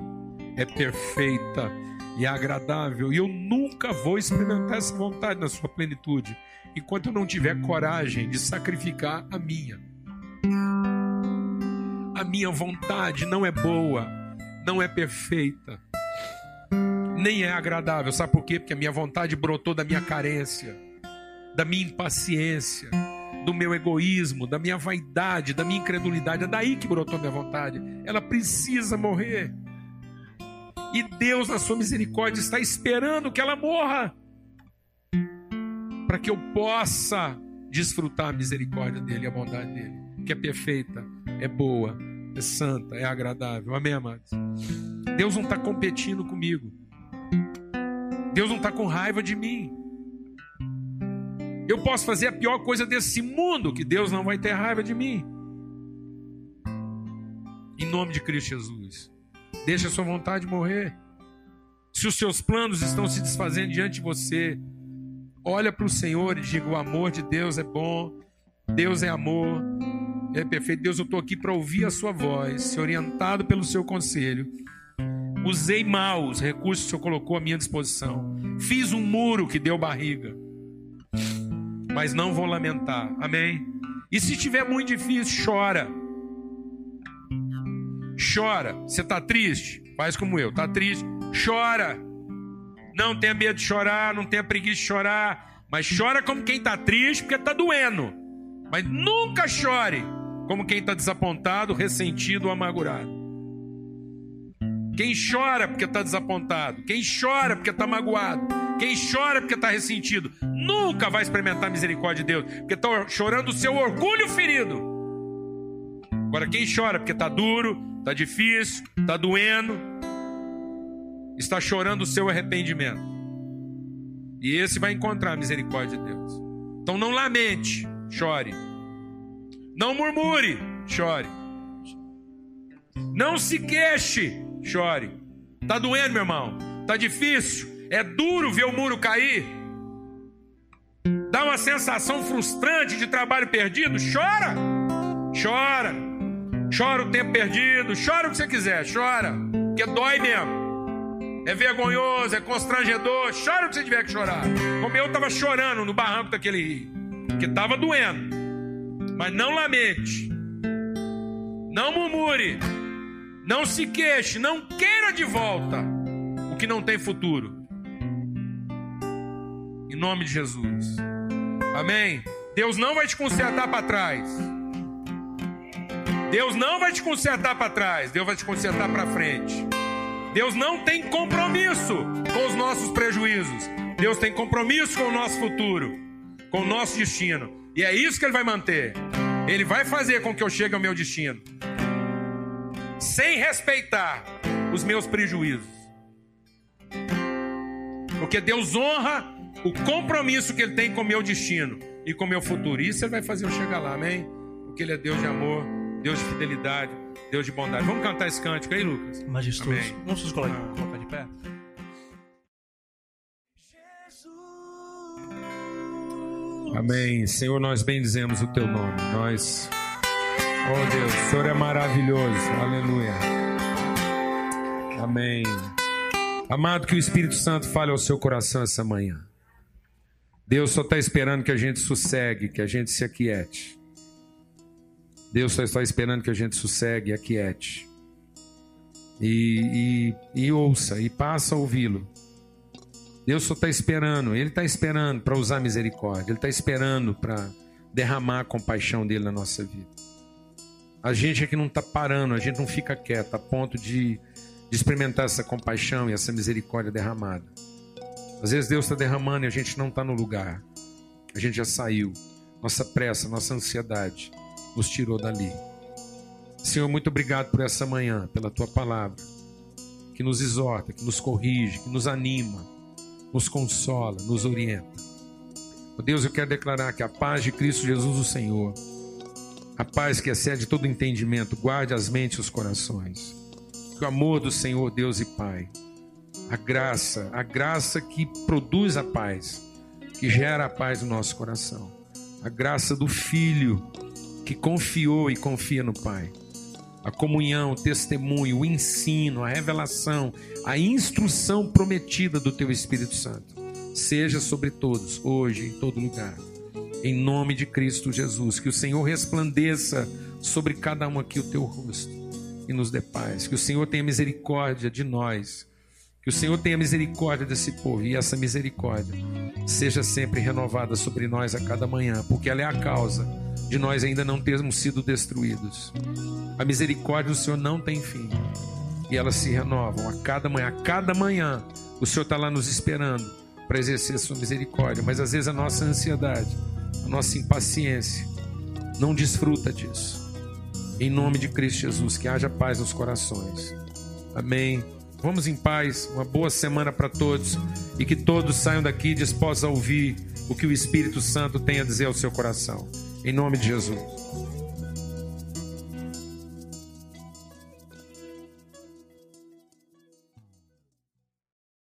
é perfeita e é agradável. E eu nunca vou experimentar essa vontade na sua plenitude enquanto eu não tiver coragem de sacrificar a minha. A minha vontade não é boa, não é perfeita, nem é agradável. Sabe por quê? Porque a minha vontade brotou da minha carência, da minha impaciência, do meu egoísmo, da minha vaidade, da minha incredulidade. É daí que brotou a minha vontade. Ela precisa morrer. E Deus, na sua misericórdia, está esperando que ela morra para que eu possa desfrutar a misericórdia dele, a bondade dele, que é perfeita, é boa, é santa, é agradável. Amém, amados? Deus não está competindo comigo. Deus não está com raiva de mim. Eu posso fazer a pior coisa desse mundo, que Deus não vai ter raiva de mim. Em nome de Cristo Jesus. Deixa a sua vontade morrer. Se os seus planos estão se desfazendo diante de você, olha para o Senhor e diga: o amor de Deus é bom, Deus é amor, é perfeito. Deus, eu estou aqui para ouvir a sua voz, ser orientado pelo seu conselho. Usei mal os recursos que o Senhor colocou à minha disposição. Fiz um muro que deu barriga. Mas não vou lamentar. Amém? E se estiver muito difícil, chora. Chora. Você está triste? Faz como eu. Está triste? Chora. Não tenha medo de chorar, não tenha preguiça de chorar. Mas chora como quem está triste porque está doendo. Mas nunca chore como quem está desapontado, ressentido ou amargurado. Quem chora porque está desapontado, quem chora porque está magoado, quem chora porque está ressentido, nunca vai experimentar a misericórdia de Deus, porque está chorando o seu orgulho ferido. Agora, quem chora porque está duro, está difícil, está doendo, está chorando o seu arrependimento. E esse vai encontrar a misericórdia de Deus. Então não lamente, chore. Não murmure, chore. Não se queixe, chore. Tá doendo, meu irmão? Tá difícil? É duro ver o muro cair? Dá uma sensação frustrante de trabalho perdido? Chora! Chora! Chora o tempo perdido, chora o que você quiser, chora, porque dói mesmo. É vergonhoso, é constrangedor, chora o que você tiver que chorar. Como eu estava chorando no barranco daquele rio, que estava doendo. Mas não lamente, não murmure, não se queixe, não queira de volta o que não tem futuro. Em nome de Jesus. Amém. Deus não vai te consertar para trás. Deus não vai te consertar para trás. Deus vai te consertar para frente. Deus não tem compromisso com os nossos prejuízos. Deus tem compromisso com o nosso futuro, com o nosso destino. E é isso que Ele vai manter. Ele vai fazer com que eu chegue ao meu destino sem respeitar os meus prejuízos. Porque Deus honra o compromisso que Ele tem com o meu destino e com o meu futuro. Isso Ele vai fazer eu chegar lá, amém? Porque Ele é Deus de amor, Deus de fidelidade, Deus de bondade. Vamos cantar esse cântico aí, Lucas?
Majestoso. Amém. Vamos nos colocar, colocar de pé?
Amém. Senhor, nós bendizemos o teu nome. Nós Oh Deus, o Senhor é maravilhoso. Aleluia. Amém. Amado, que o Espírito Santo fale ao seu coração essa manhã. Deus só está esperando que a gente sossegue, que a gente se aquiete. Deus só está esperando que a gente sossegue e aquiete. E, e, e ouça, e passa a ouvi-lo. Deus só está esperando, Ele está esperando para usar misericórdia, Ele está esperando para derramar a compaixão dele na nossa vida. A gente é que não está parando, a gente não fica quieto a ponto de, de experimentar essa compaixão e essa misericórdia derramada. Às vezes Deus está derramando e a gente não está no lugar. A gente já saiu. Nossa pressa, nossa ansiedade nos tirou dali. Senhor, muito obrigado por essa manhã, pela tua palavra, que nos exorta, que nos corrige, que nos anima, nos consola, nos orienta. Oh Deus, eu quero declarar que a paz de Cristo Jesus, o Senhor, a paz que excede todo entendimento, guarde as mentes e os corações. Que o amor do Senhor, Deus e Pai, a graça, a graça que produz a paz, que gera a paz no nosso coração, a graça do Filho que confiou e confia no Pai, a comunhão, o testemunho, o ensino, a revelação, a instrução prometida do Teu Espírito Santo, seja sobre todos, hoje, em todo lugar em nome de Cristo Jesus. Que o Senhor resplandeça sobre cada um aqui o teu rosto e nos dê paz. Que o Senhor tenha misericórdia de nós. Que o Senhor tenha misericórdia desse povo e essa misericórdia seja sempre renovada sobre nós a cada manhã, porque ela é a causa de nós ainda não termos sido destruídos. A misericórdia do Senhor não tem fim e elas se renovam a cada manhã. A cada manhã o Senhor está lá nos esperando para exercer a sua misericórdia, mas às vezes a nossa ansiedade, a nossa impaciência não desfruta disso. Em nome de Cristo Jesus, que haja paz nos corações. Amém. Vamos em paz, uma boa semana para todos e que todos saiam daqui dispostos a ouvir o que o Espírito Santo tem a dizer ao seu coração. Em nome de Jesus.